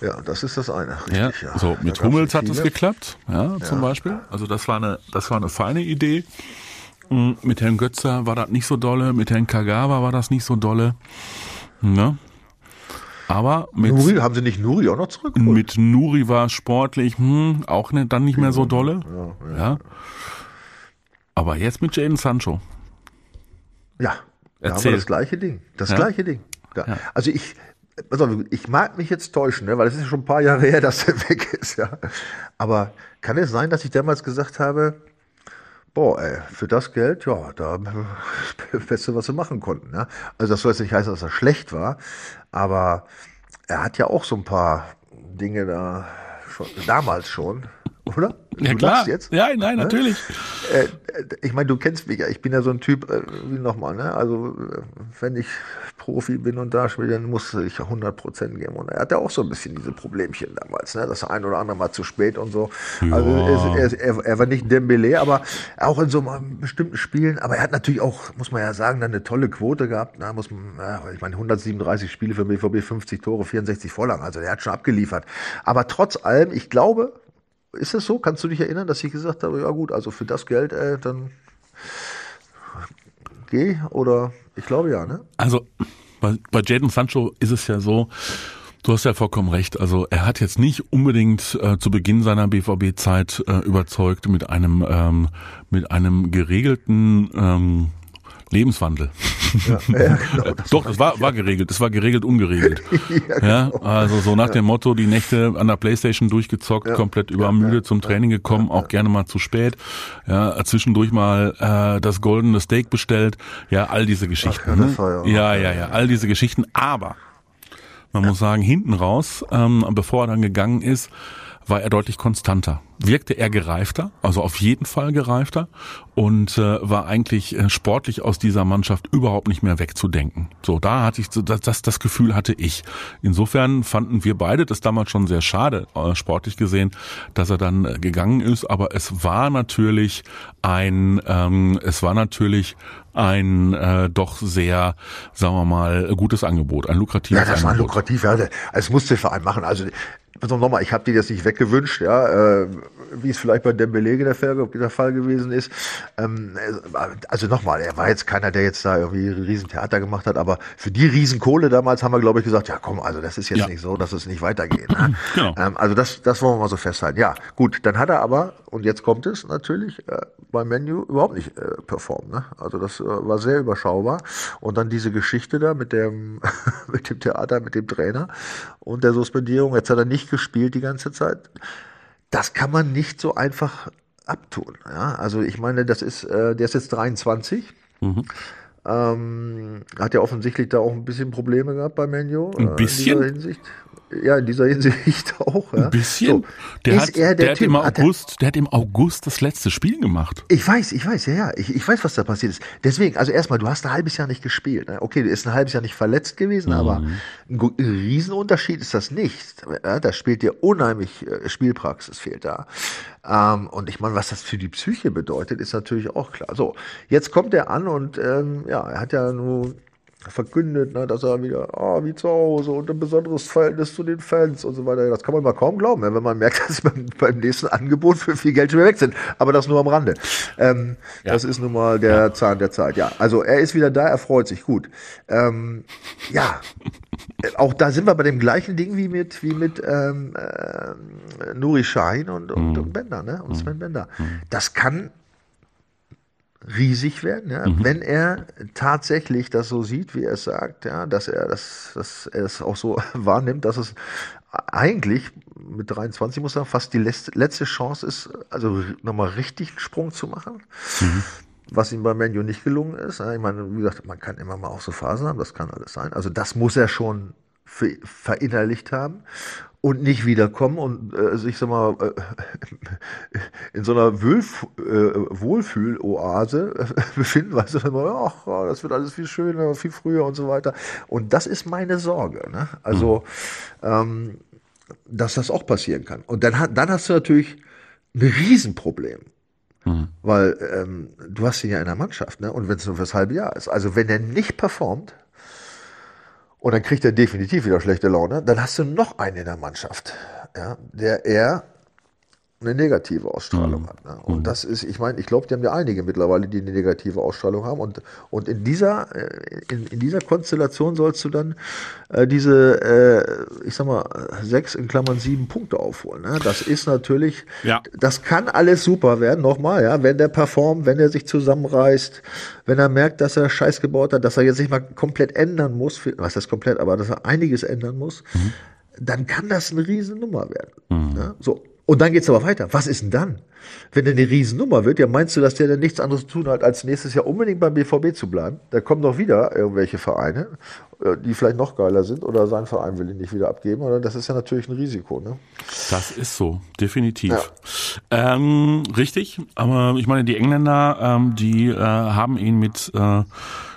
Ja, das ist das eine. Richtig, ja, ja. So, mit Hummels hat es geklappt, ja, zum ja. Beispiel. Also das war eine, das war eine feine Idee. Mm, Mit Herrn Götzer war das nicht so dolle, mit Herrn Kagawa war das nicht so dolle. Ne? Aber mit, Nuri, haben sie nicht Nuri auch noch zurück? mit Nuri war es sportlich hm, auch ne, dann nicht mehr so dolle. Ja, Aber jetzt mit Jaden Sancho. Ja, Erzähl. das gleiche Ding. Das Ja? gleiche Ding. Ja. Also ich, auf, ich mag mich jetzt täuschen, ne, weil es ist schon ein paar Jahre <laughs> her, dass er weg ist. Ja. Aber kann es sein, dass ich damals gesagt habe, boah, ey, für das Geld, ja, da <laughs> Beste, was wir machen konnten. Ja. Also das soll jetzt nicht heißen, dass er schlecht war, aber er hat ja auch so ein paar Dinge da schon, damals schon, oder? Ja Du klar. jetzt? Ja, nein, Ne? natürlich. Äh, ich meine, du kennst mich ja. Ich bin ja so ein Typ, äh, wie nochmal, ne? Also, äh, wenn ich Profi bin und da spiele, dann muss ich 100 Prozent geben. Und er hatte auch so ein bisschen diese Problemchen damals, ne? Das ein oder andere Mal zu spät und so. Also, er, er, er, er war nicht Dembele, aber auch in so bestimmten Spielen. Aber er hat natürlich auch, muss man ja sagen, dann eine tolle Quote gehabt. Ne? Muss man, ja, ich meine, 137 Spiele für BVB, 50 Tore, 64 Vorlagen. Also, er hat schon abgeliefert. Aber trotz allem, ich glaube, ist es so? Kannst du dich erinnern, dass ich gesagt habe, ja gut, also für das Geld, äh, dann geh oder ich glaube ja, ne? Also bei, bei Jaden Sancho ist es ja so, du hast ja vollkommen recht. Also er hat jetzt nicht unbedingt äh, zu Beginn seiner BVB-Zeit äh, überzeugt mit einem ähm, mit einem geregelten ähm, Lebenswandel. Ja, ja, genau, das Doch, das war, war geregelt. Das war geregelt, ungeregelt. <laughs> ja, genau. also so nach dem Motto, die Nächte an der Playstation durchgezockt, komplett übermüdet zum Training gekommen, auch gerne mal zu spät. Ja, zwischendurch mal äh, das goldene Steak bestellt. Ja, all diese Geschichten. ja, das ne? ja ja, ja, ja, all diese Geschichten. Aber man muss sagen, hinten raus, ähm, bevor er dann gegangen ist, war er deutlich konstanter. Wirkte er gereifter, also auf jeden Fall gereifter und äh, war eigentlich äh, sportlich aus dieser Mannschaft überhaupt nicht mehr wegzudenken. So, da hatte ich das, das, das Gefühl hatte ich. Insofern fanden wir beide das damals schon sehr schade, äh, sportlich gesehen, dass er dann äh, gegangen ist. Aber es war natürlich ein, ähm, es war natürlich ein äh, doch sehr, sagen wir mal, gutes Angebot, ein lukratives Ja, das war Angebot. lukrativ, ja. Das musste der Verein machen. Also, also nochmal, ich habe dir das nicht weggewünscht, ja, äh, wie es vielleicht bei Dembele der Fall, der Fall gewesen ist. Ähm, also nochmal, er war jetzt keiner, der jetzt da irgendwie Riesentheater gemacht hat, aber für die Riesenkohle damals haben wir, glaube ich, gesagt, ja komm, also das ist jetzt Ja. nicht so, dass es nicht weitergeht. Ne? <clears throat> Genau. Ähm, also das, das wollen wir mal so festhalten. Ja, gut, dann hat er aber, und jetzt kommt es natürlich, äh, beim Menu überhaupt nicht äh, performt. Ne? Also das äh, war sehr überschaubar. Und dann diese Geschichte da mit dem, <laughs> mit dem Theater, mit dem Trainer und der Suspendierung. Jetzt hat er nicht gespielt die ganze Zeit. Das kann man nicht so einfach abtun. Ja? Also ich meine, das ist, äh, der ist jetzt 23. Ähm, hat ja offensichtlich da auch ein bisschen Probleme gehabt bei Menu. Ein bisschen? In dieser Hinsicht. Ja, in dieser Hinsicht <laughs> auch. Ja. Ein bisschen. So, der hat, er der, der, hat im August, der hat im August das letzte Spiel gemacht. ich weiß, ich weiß, ja, ja. Ich, ich weiß, was da passiert ist. Deswegen, also erstmal, du hast ein halbes Jahr nicht gespielt. Ne? Okay, du ist ein halbes Jahr nicht verletzt gewesen, aber ein, Riesenunterschied ist das nicht. Ja, da spielt dir unheimlich äh, Spielpraxis fehlt da. Ähm, und ich meine, was das für die Psyche bedeutet, ist natürlich auch klar. So, jetzt kommt er an und ähm, ja, er hat ja nur verkündet, ne, dass er wieder, ah, wie zu Hause und ein besonderes Verhältnis zu den Fans und so weiter. Das kann man mal kaum glauben, wenn man merkt, <laughs> dass beim, beim nächsten Angebot für viel Geld schon wieder weg sind. Aber das nur am Rande. Ähm, Das ist nun mal der Zahn der Zeit. Ja, also er ist wieder da, er freut sich. Gut. Ähm, ja, äh, auch da sind wir bei dem gleichen Ding wie mit, wie mit ähm, äh, Nuri Sahin und, und, und Bender, ne? Und Sven Bender. Das kann riesig werden, ja, wenn er tatsächlich das so sieht, wie er es sagt, ja, dass er das, dass er es auch so <laughs> wahrnimmt, dass es eigentlich mit 23 muss er fast die letzte, letzte Chance ist, also nochmal richtig einen Sprung zu machen. Was ihm bei Menu nicht gelungen ist. Ich meine, wie gesagt, man kann immer mal auch so Phasen haben, das kann alles sein. Also das muss er schon ver- verinnerlicht haben und nicht wiederkommen und äh, sich, sag mal, äh, <laughs> in so einer Wölf, äh, Wohlfühl-Oase äh, <laughs> befinden, weil sie dann immer, ach, das wird alles viel schöner, viel früher und so weiter. Und das ist meine Sorge. Ne? Also, ähm, dass das auch passieren kann. Und dann, dann hast du natürlich ein Riesenproblem. Weil ähm, du hast ihn ja in der Mannschaft, ne? Und wenn es nur fürs halbe Jahr ist. Also wenn er nicht performt, und dann kriegt er definitiv wieder schlechte Laune, dann hast du noch einen in der Mannschaft, ja, der er eine negative Ausstrahlung Mhm. hat. Ne? Und das ist, ich meine, ich glaube, die haben ja einige mittlerweile, die eine negative Ausstrahlung haben. Und, und in dieser, äh, in, in dieser Konstellation sollst du dann äh, diese, äh, ich sag mal, sechs in Klammern sieben Punkte aufholen. Ne? Das ist natürlich, Ja. das kann alles super werden, nochmal, ja, wenn der performt, wenn er sich zusammenreißt, wenn er merkt, dass er Scheiß gebaut hat, dass er jetzt nicht mal komplett ändern muss, was heißt komplett, aber dass er einiges ändern muss, dann kann das eine Riesennummer werden. Ja, so. Und dann geht's aber weiter. Was ist denn dann? Wenn der eine Riesennummer wird, ja, meinst du, dass der dann nichts anderes zu tun hat, als nächstes Jahr unbedingt beim BVB zu bleiben? Da kommen doch wieder irgendwelche Vereine, äh, die vielleicht noch geiler sind oder sein Verein will ihn nicht wieder abgeben. Oder das ist ja natürlich ein Risiko. Ne? Das ist so, definitiv. Ähm, richtig, aber ich meine, die Engländer, ähm, die äh, haben ihn mit äh,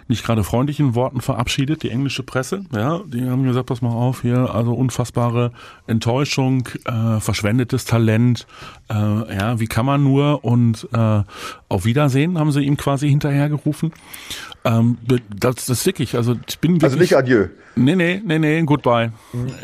nicht gerade freundlichen Worten verabschiedet, die englische Presse. Ja, die haben gesagt, pass mal auf hier, also unfassbare Enttäuschung, äh, verschwendetes Talent. Äh, ja, wie kann man nur? Und äh, auf Wiedersehen haben sie ihm quasi hinterhergerufen. Ähm, das, das ist wirklich, also ich bin wirklich. Also nicht Adieu. Nee, nee, nee, nee, goodbye.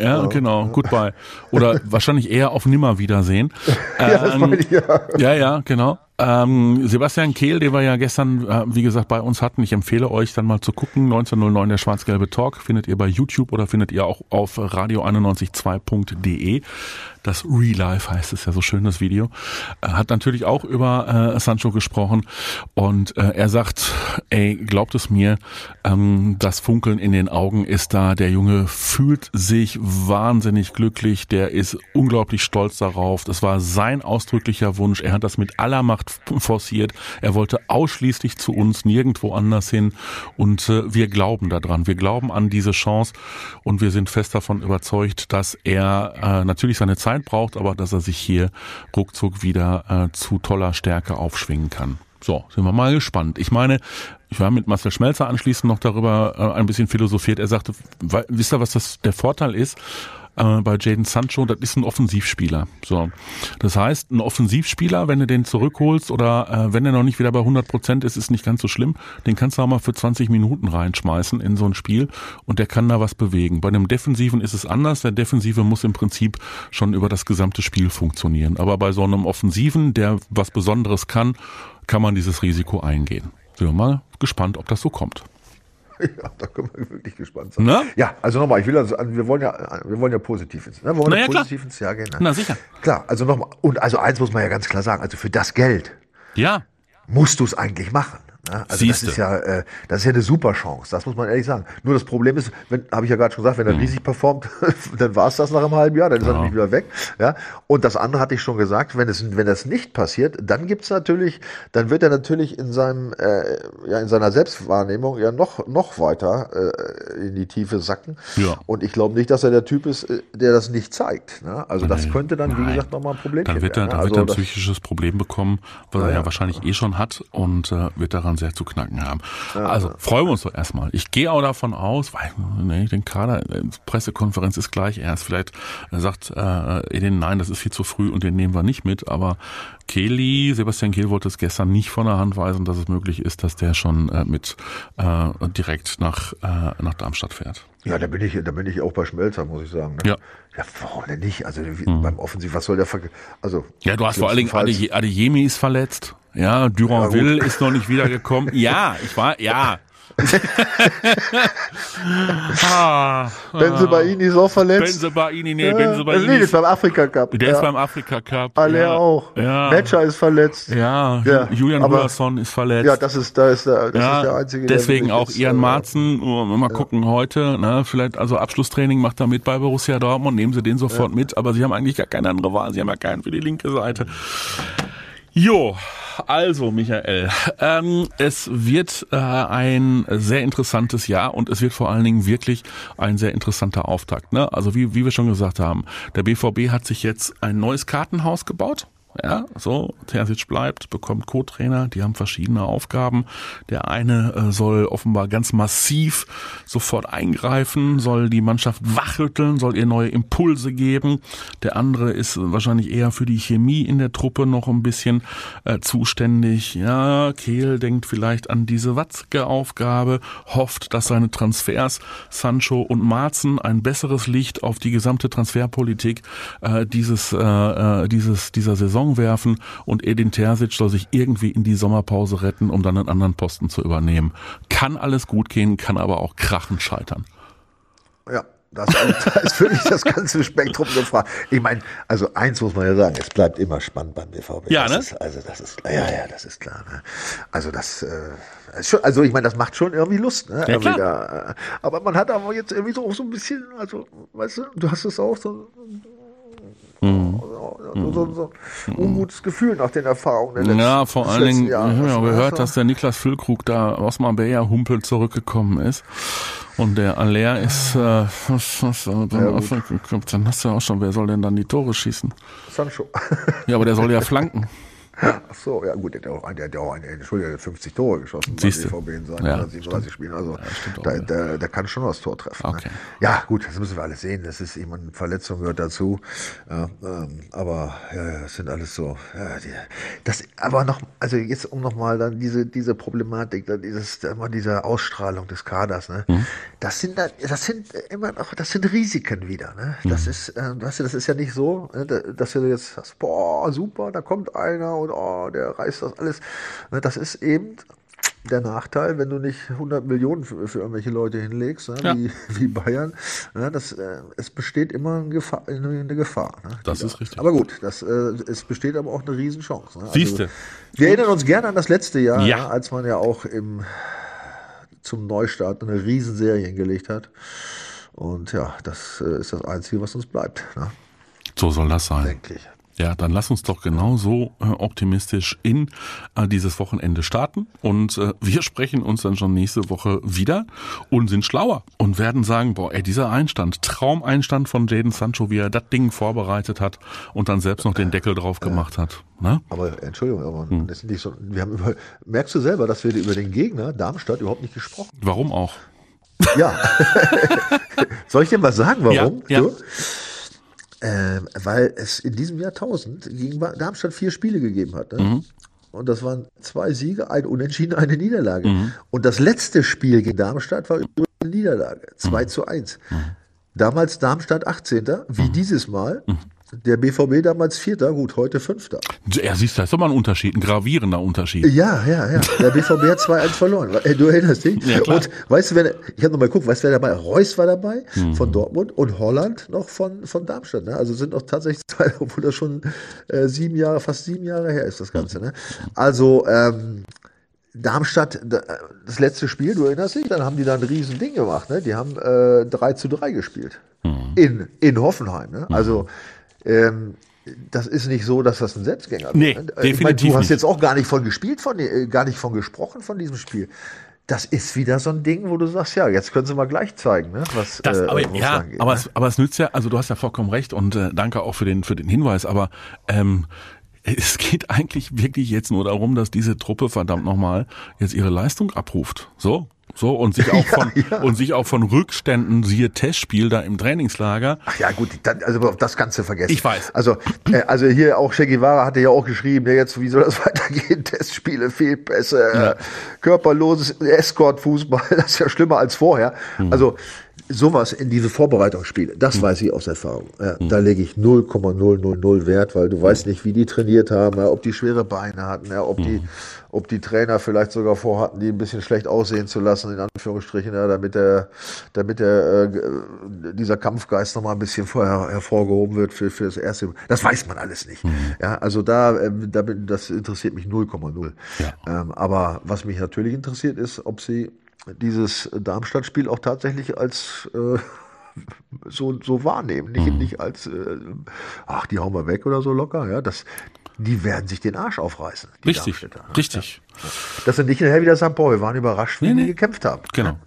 Ja, genau, goodbye. Oder <laughs> wahrscheinlich eher auf Nimmerwiedersehen. <laughs> Ja, das Ähm, meine ich ja. ja, ja, genau. Ähm, Sebastian Kehl, den wir ja gestern, äh, wie gesagt, bei uns hatten. Ich empfehle euch dann mal zu gucken. 1909 der schwarz-gelbe Talk findet ihr bei YouTube oder findet ihr auch auf radio912.de. Das Real Life heißt es ja so schön, das Video. Hat natürlich auch über äh, Sancho gesprochen und äh, er sagt, ey, glaubt es mir, ähm, das Funkeln in den Augen ist da. Der Junge fühlt sich wahnsinnig glücklich. Der ist unglaublich stolz darauf. Das war sein ausdrücklicher Wunsch. Er hat das mit aller Macht forciert. Er wollte ausschließlich zu uns, nirgendwo anders hin. Und äh, wir glauben daran. Wir glauben an diese Chance und wir sind fest davon überzeugt, dass er äh, natürlich seine Zeit braucht, aber dass er sich hier ruckzuck wieder äh, zu toller Stärke aufschwingen kann. So, sind wir mal gespannt. Ich meine, ich war mit Marcel Schmelzer anschließend noch darüber äh, ein bisschen philosophiert. Er sagte, wisst ihr, was das der Vorteil ist? Äh, bei Jaden Sancho, das ist ein Offensivspieler. So, das heißt, ein Offensivspieler, wenn du den zurückholst oder äh, wenn er noch nicht wieder bei 100 Prozent ist, ist nicht ganz so schlimm. Den kannst du auch mal für 20 Minuten reinschmeißen in so ein Spiel und der kann da was bewegen. Bei einem Defensiven ist es anders. Der Defensive muss im Prinzip schon über das gesamte Spiel funktionieren. Aber bei so einem Offensiven, der was Besonderes kann, kann man dieses Risiko eingehen. Sind wir mal gespannt, ob das so kommt. Ja, da können wir wirklich gespannt sein. Na? Ja, also nochmal, ich will also, wir wollen ja, wir wollen ja positiv ins, ne? Wir wollen Na ja ja, klar. positiv ins Jahr gehen. Ne? Na sicher. Klar, also nochmal, und also eins muss man ja ganz klar sagen, also für das Geld Ja, musst du es eigentlich machen. Ne? Also Siehste. das ist ja, äh, das ist ja eine super Chance, das muss man ehrlich sagen. Nur das Problem ist, wenn, habe ich ja gerade schon gesagt, wenn Mhm. er riesig performt, <laughs> dann war es das nach einem halben Jahr, dann ist er nämlich wieder weg. Ja? Und das andere hatte ich schon gesagt, wenn es, wenn das nicht passiert, dann gibt's natürlich, dann wird er natürlich in seinem, äh, ja, in seiner Selbstwahrnehmung ja noch, noch weiter äh, in die Tiefe sacken. Ja. Und ich glaube nicht, dass er der Typ ist, äh, der das nicht zeigt. Ne? Also das könnte dann, wie Nein. gesagt, nochmal ein Problem dann wird er, werden. dann ne? wird er ein das- psychisches Problem bekommen, was er ja ja. wahrscheinlich eh schon hat und äh, wird daran sehr zu knacken haben. Also freuen wir uns doch erstmal. Ich gehe auch davon aus, weil nee, den Kader, äh, Pressekonferenz ist gleich erst. Vielleicht sagt äh, Edin, nein, das ist viel zu früh und den nehmen wir nicht mit. Aber Kelly, Sebastian Kehl wollte es gestern nicht von der Hand weisen, dass es möglich ist, dass der schon äh, mit äh, direkt nach, äh, nach Darmstadt fährt. Ja, da bin ich, da bin ich auch bei Schmelzer, muss ich sagen. Ne? Ja. Ja, warum denn nicht? Also wie, beim Offensiv, was soll der Ver Also Ja, du hast vor allen Dingen Adeyemi ist verletzt. Ja, Ja. Duranville ist noch nicht wiedergekommen. <laughs> Ja, ich war, ja. Ah, Benzebaini ist auch verletzt. Benzebaini, nee, ja. Benzebaini Nee, ist, beim Afrika Cup. der ja. ist beim Afrika Cup. Alle ja. auch. Ja. Matcher ist verletzt. Ja, Ja, Julian Rührson ist verletzt. Ja, das ist, da ist der, das ist der einzige. deswegen auch Ian äh, Marzen, oh, mal gucken heute, ne, vielleicht also Abschlusstraining macht er mit bei Borussia Dortmund, nehmen Sie den sofort mit, aber Sie haben eigentlich gar keine andere Wahl, Sie haben ja keinen für die linke Seite. Jo, also Michael, ähm, es wird äh, ein sehr interessantes Jahr und es wird vor allen Dingen wirklich ein sehr interessanter Auftakt. Ne? Also wie, wie wir schon gesagt haben, der BVB hat sich jetzt ein neues Kartenhaus gebaut. Ja, so, Terzic bleibt, bekommt Co-Trainer, die haben verschiedene Aufgaben. Der eine äh, soll offenbar ganz massiv sofort eingreifen, soll die Mannschaft wachrütteln, soll ihr neue Impulse geben. Der andere ist wahrscheinlich eher für die Chemie in der Truppe noch ein bisschen äh, zuständig. Ja, Kehl denkt vielleicht an diese Watzke-Aufgabe, hofft, dass seine Transfers Sancho und Marzen ein besseres Licht auf die gesamte Transferpolitik äh, dieses, äh, äh, dieses, dieser Saison Saison werfen und Edin Terzic soll sich irgendwie in die Sommerpause retten, um dann einen anderen Posten zu übernehmen. Kann alles gut gehen, kann aber auch krachen scheitern. Ja, das, da ist <laughs> wirklich das ganze Spektrum gefragt. Ich meine, also eins muss man ja sagen, es bleibt immer spannend beim BVB. Ja, das ne? Ist, also das ist, ja, ja, das ist klar. Ne? Also das, äh, schon, also ich meine, das macht schon irgendwie Lust. Ne? Ja, Irgendwie klar. da, äh, aber man hat aber jetzt irgendwie so auch so ein bisschen, also, weißt du, du hast es auch so, Mhm. so, so, so ein ungutes Gefühl nach den Erfahrungen der letzten, Ja, vor allen Dingen, wir haben ja ne? gehört, dass der Niklas Füllkrug da aus Marbella Humpel zurückgekommen ist. Und der Aller ist, äh, was, was, äh, dann, dann hast du auch schon, wer soll denn dann die Tore schießen? Sancho. Ja, aber der soll ja flanken. Ach so, ja gut, der hat ja auch, der hat ja auch eine, Entschuldigung, 50 Tore geschossen Siehste. beim BVB in seinen Ja, 37 Spielen. Also auch, da, ja. der, der kann schon das Tor treffen. Okay. Ne? Ja, gut, das müssen wir alles sehen. Das ist immer eine Verletzung gehört dazu. Ja, ähm, aber ja, ja, das sind alles so. Ja, die, das, aber noch, also jetzt um nochmal dann diese, diese Problematik, dann dieses, immer diese Ausstrahlung des Kaders, ne? Mhm. Das sind dann, das sind immer noch, das sind Risiken wieder, ne? Das Mhm. ist, äh, weißt du, das ist ja nicht so, ne, da- dass du jetzt sagst, boah, super, da kommt einer und oh, der reißt das alles. Ne, das ist eben der Nachteil, wenn du nicht 100 Millionen für, für irgendwelche Leute hinlegst, ne, Ja. wie, wie Bayern. Ne, das, äh, es besteht immer eine Gefahr. Eine Gefahr ne, Das da ist richtig. Aber gut, das, äh, es besteht aber auch eine Riesenchance. Ne? Siehste. wir erinnern uns gerne an das letzte Jahr, Ja. ne, als man ja auch im, zum Neustart eine Riesenserie hingelegt hat. Und ja, das äh, ist das Einzige, was uns bleibt, ne, So soll das sein. denke ich. Ja, dann lass uns doch genauso äh, optimistisch in äh, dieses Wochenende starten. Und äh, wir <laughs> sprechen uns dann schon nächste Woche wieder und sind schlauer und werden sagen, boah, ey, dieser Einstand, Traumeinstand von Jaden Sancho, wie er das Ding vorbereitet hat und dann selbst noch den Deckel drauf gemacht hat. Ne? Aber Entschuldigung, aber Hm. das ist nicht so, wir haben über, merkst du selber, dass wir über den Gegner Darmstadt überhaupt nicht gesprochen Warum auch? Ja. <laughs> <laughs> Soll ich dir mal sagen, warum? Ja, ja. Ähm, weil es in diesem Jahrtausend gegen Darmstadt vier Spiele gegeben hat. Ne? Mhm. Und das waren zwei Siege, ein Unentschieden, eine Niederlage. Mhm. Und das letzte Spiel gegen Darmstadt war übrigens eine Niederlage. 2 Mhm. zu 1. Damals Darmstadt 18. Wie Mhm. dieses Mal. Der BVB damals Vierter, gut, heute Fünfter. Ja, siehst du, das ist doch mal ein Unterschied, ein gravierender Unterschied. Ja, ja, ja. Der BVB hat 2-1 verloren. Du erinnerst dich? Ja, klar. und weißt du, wer, ich habe nochmal geguckt, weißt du, wer dabei? Reus war dabei Mhm. von Dortmund und Holland noch von, von Darmstadt. Ne? Also sind noch tatsächlich zwei, <laughs> obwohl das schon äh, sieben Jahre, fast sieben Jahre her ist, das Ganze. Ne? Also, ähm, Darmstadt, da- das letzte Spiel, du erinnerst dich, dann haben die da ein riesen Ding gemacht. Ne? Die haben äh, 3 zu 3 gespielt. In, in Hoffenheim. Ne? Also, ähm, das ist nicht so, dass das ein Selbstgänger Nee, ist. ne? definitiv ich meine, du hast nicht. jetzt auch gar nicht von gespielt, von, äh, gar nicht von gesprochen von diesem Spiel. Das ist wieder so ein Ding, wo du sagst, ja, jetzt können sie mal gleich zeigen, ne? was Das, äh, aber, ja, lang geht, aber, ne? es, aber es nützt ja, also du hast ja vollkommen recht und äh, danke auch für den, für den Hinweis, aber ähm, es geht <laughs> eigentlich wirklich jetzt nur darum, dass diese Truppe verdammt nochmal jetzt ihre Leistung abruft. So. So, und sich <laughs> auch von, Ja, ja. und sich auch von Rückständen, siehe Testspiel da im Trainingslager. Ach ja, gut, dann, also das du vergessen. Ich weiß. Also, äh, also hier auch Che Guevara hatte ja auch geschrieben, ja, jetzt, wie soll das <laughs> weitergehen? Testspiele, Fehlpässe, äh, körperloses Escort-Fußball, <laughs> das ist ja schlimmer als vorher. Hm. Also, sowas in diese Vorbereitungsspiele, das weiß ich aus Erfahrung. Ja, Hm. Da lege ich 0,000 Wert, weil du weißt nicht, wie die trainiert haben, ja, ob die schwere Beine hatten, ja, ob Hm. die, ob die Trainer vielleicht sogar vorhatten, die ein bisschen schlecht aussehen zu lassen, in Anführungsstrichen, damit der, damit der, äh, dieser Kampfgeist nochmal ein bisschen vorher hervorgehoben wird für, für das erste. Das weiß man alles nicht. Ja, also da, ähm, da das interessiert mich 0,0. Ähm, aber was mich natürlich interessiert ist, ob sie dieses Darmstadt-Spiel auch tatsächlich als äh, <laughs> so, so wahrnehmen, nicht, nicht als äh, ach, die hauen wir weg oder so locker, ja, das, die werden sich den Arsch aufreißen. Richtig, richtig. Das sind nicht nachher wieder St. Paul, wir waren überrascht, wie Nee, die nee. gekämpft haben. Genau.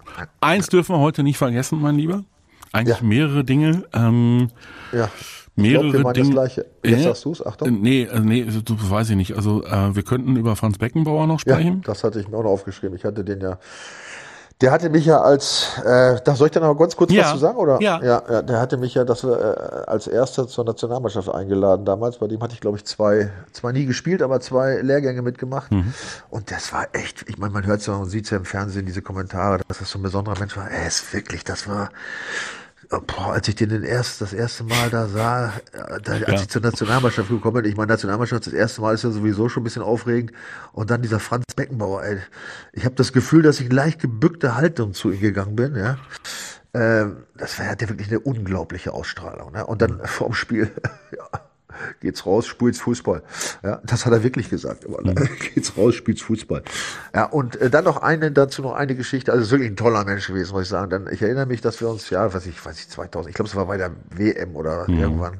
Eins dürfen wir heute nicht vergessen, mein Lieber. Eigentlich Ja. mehrere Dinge. Ähm, Ja. mehrere ich glaub, wir meinen Dinge. das Gleiche. Jetzt Äh, sagst du's, Achtung. äh, Nee, äh, nee, das weiß ich nicht. Also äh, wir könnten über Franz Beckenbauer noch Ja, sprechen. das hatte ich mir auch noch aufgeschrieben. Ich hatte den ja. Der hatte mich ja als, äh, da soll ich da noch ganz kurz Ja, was zu sagen, oder? ja. ja, ja der hatte mich ja das, äh, als erster zur Nationalmannschaft eingeladen damals. Bei dem hatte ich, glaube ich, zwei, zwar nie gespielt, aber zwei Lehrgänge mitgemacht. Mhm. Und das war echt, ich meine, man hört es ja und sieht es ja im Fernsehen, diese Kommentare, dass das so ein besonderer Mensch war. Er ist wirklich, das war, boah, als ich den, den erst, das erste Mal da sah, äh, da, als ich zur Nationalmannschaft gekommen bin, ich meine, Nationalmannschaft das erste Mal ist ja sowieso schon ein bisschen aufregend. Und dann dieser Franz Beckenbauer, ey. Ich habe das Gefühl, dass ich leicht gebückte Haltung zu ihm gegangen bin, ja. Ähm, das war, hat ja wirklich eine unglaubliche Ausstrahlung. Ne? Und dann vorm Spiel, <laughs> ja, geht's raus, spielt's Fußball. Ja, das hat er wirklich gesagt. Aber, ne? <laughs> Geht's raus, spielt's Fußball. Ja, und äh, dann noch eine, dazu noch eine Geschichte. Also ist wirklich ein toller Mensch gewesen, muss ich sagen. Dann, ich erinnere mich, dass wir uns, ja, weiß ich, weiß ich, 2000, ich glaube, es war bei der WM oder Mhm. irgendwann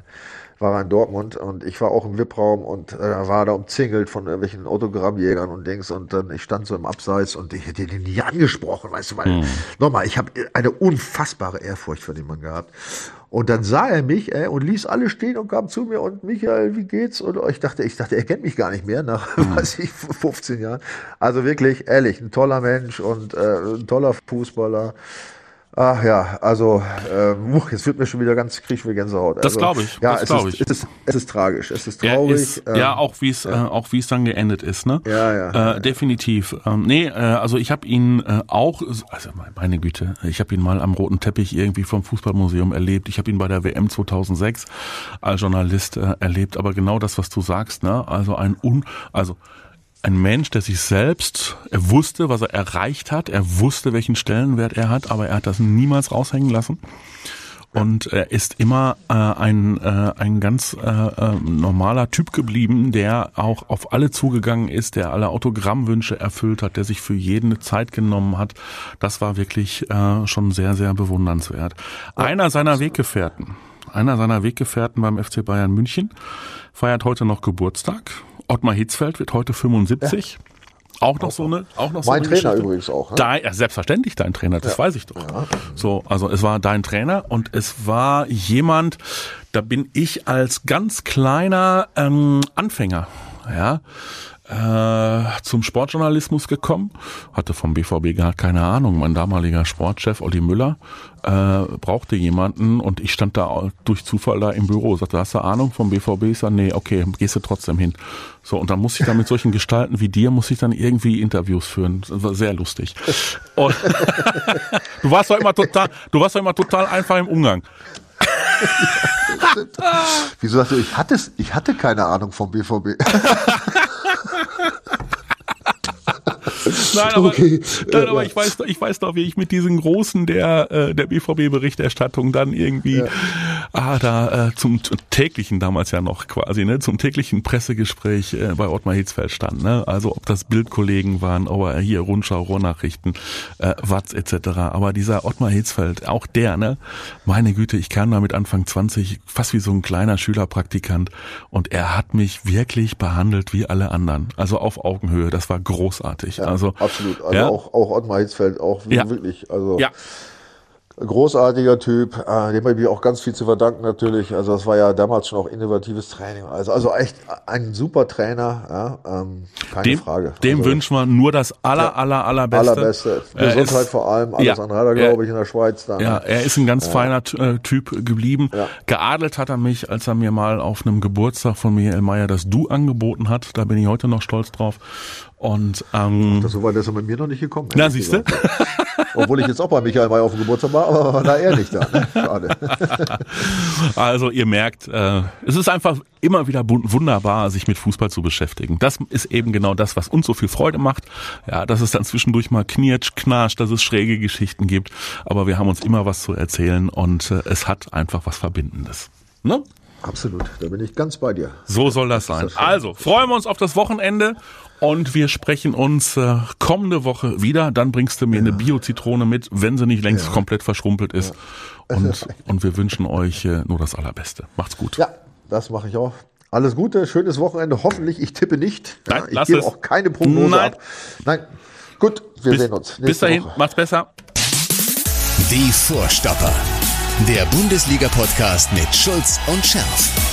war er in Dortmund und ich war auch im VIP-Raum und äh, war da umzingelt von irgendwelchen Autogrammjägern und Dings und dann ich stand so im Abseits und ich hätte den nie angesprochen, weißt du, weil nochmal, ich habe eine unfassbare Ehrfurcht für den Mann gehabt. Und dann sah er mich ey, und ließ alle stehen und kam zu mir und Michael, wie geht's? Und ich dachte, ich dachte, er kennt mich gar nicht mehr nach, <laughs> weiß ich, 15 Jahren. Also wirklich, ehrlich, ein toller Mensch und äh, ein toller Fußballer. Ach ja, also äh, jetzt wird mir schon wieder ganz krieg ich Gänsehaut. Das also, glaube ich, Ja, das es, glaub ist, ich. es ist es ist tragisch, es ist traurig. ist, ähm, ja, auch wie es, äh, auch wie es dann geendet ist, ne? Ja, ja. Äh, definitiv. Ähm, nee, äh, also ich habe ihn äh, auch, also meine Güte, ich habe ihn mal am roten Teppich irgendwie vom Fußballmuseum erlebt. Ich habe ihn bei der WM 2006 als Journalist äh, erlebt. Aber genau das, was du sagst, ne? Also ein un, also ein Mensch, der sich selbst, er wusste, was er erreicht hat, er wusste, welchen Stellenwert er hat, aber er hat das niemals raushängen lassen. Und er ist immer äh, ein, äh, ein ganz äh, äh, normaler Typ geblieben, der auch auf alle zugegangen ist, der alle Autogrammwünsche erfüllt hat, der sich für jeden eine Zeit genommen hat. Das war wirklich äh, schon sehr, sehr bewundernswert. Einer seiner Weggefährten, einer seiner Weggefährten beim FC Bayern München feiert heute noch Geburtstag. Ottmar Hitzfeld wird heute 75. Auch noch so eine, auch noch so mein eine Trainer Geschichte. übrigens auch. Ne? Dein, ja, selbstverständlich dein Trainer, das weiß ich doch. So, also es war dein Trainer und es war jemand, da bin ich als ganz kleiner ähm, Anfänger, ja, äh, zum Sportjournalismus gekommen, hatte vom BVB gar keine Ahnung. Mein damaliger Sportchef Olli Müller äh, brauchte jemanden und ich stand da durch Zufall da im Büro, sagte, hast du Ahnung vom BVB? Ich sag, nee, okay, gehst du trotzdem hin. So, und dann muss ich da mit solchen Gestalten wie dir, muss ich dann irgendwie Interviews führen. Das war sehr lustig. Und <laughs> du warst doch immer total, du warst doch immer total einfach im Umgang. <laughs> Wieso sagst du, ich hatte, ich hatte keine Ahnung vom BVB. <laughs> Nein, <laughs> aber, Okay. nein, Ja, aber ja. ich weiß, doch- ich weiß doch, wie ich mit diesen großen der äh, der BVB-Berichterstattung dann irgendwie ah da äh, zum täglichen damals ja noch quasi ne zum täglichen Pressegespräch äh, bei Ottmar Hitzfeld stand. Ne? Also ob das Bildkollegen waren, ob er hier Rundschau, Rohrnachrichten, äh, Watz etc. Aber dieser Ottmar Hitzfeld, auch der, ne, meine Güte, ich kam da mit Anfang 20 fast wie so ein kleiner Schülerpraktikant und er hat mich wirklich behandelt wie alle anderen. Also auf Augenhöhe. Das war großartig. also Absolut. Also ja, auch, auch Ottmar Hitzfeld, auch Ja. wirklich, also ja, großartiger Typ, äh, dem habe ich auch ganz viel zu verdanken natürlich. Also das war ja damals schon auch innovatives Training. Also, also echt ein super Trainer, ja, ähm, keine dem, Frage. dem also, wünschen wir nur das aller, aller, allerbeste. Allerbeste. Er Gesundheit ist- vor allem, alles ja, andere er, er- glaube ich, in der Schweiz dann. Ja, er ist ein ganz feiner äh, Typ geblieben. Geadelt hat er mich, als er mir mal auf einem Geburtstag von Michael Mayer das Du angeboten hat. Da bin ich heute noch stolz drauf. Und ähm, Das so weit ist er mit mir noch nicht gekommen. na siehst du? Obwohl ich jetzt auch bei Michael Mayer auf dem Geburtstag war, aber war da er nicht da. Ne? Schade. <laughs> <laughs> Also ihr merkt, äh, es ist einfach immer wieder wunderbar, sich mit Fußball zu beschäftigen. Das ist eben genau das, was uns so viel Freude macht. Ja, dass es dann zwischendurch mal knirscht, knarscht, dass es schräge Geschichten gibt. Aber wir haben uns immer was zu erzählen und äh, es hat einfach was Verbindendes. Ne? Absolut, da bin ich ganz bei dir. So soll das sein. das. Also, freuen wir uns auf das Wochenende und wir sprechen uns äh, kommende Woche wieder. Dann bringst du mir eine Bio-Zitrone mit, wenn sie nicht längst komplett verschrumpelt ist. Und, <laughs> und wir wünschen euch äh, nur das Allerbeste. Macht's gut. Ja, das mache ich auch. Alles Gute, schönes Wochenende. Hoffentlich, ich tippe nicht. Ja, Nein, ich lass gebe es. auch keine Prognose Nein. ab. Nein. Gut, wir bis, sehen uns. bis dahin, Woche. macht's besser. Die Vorstopper. Der Bundesliga-Podcast mit Schulz und Scherf.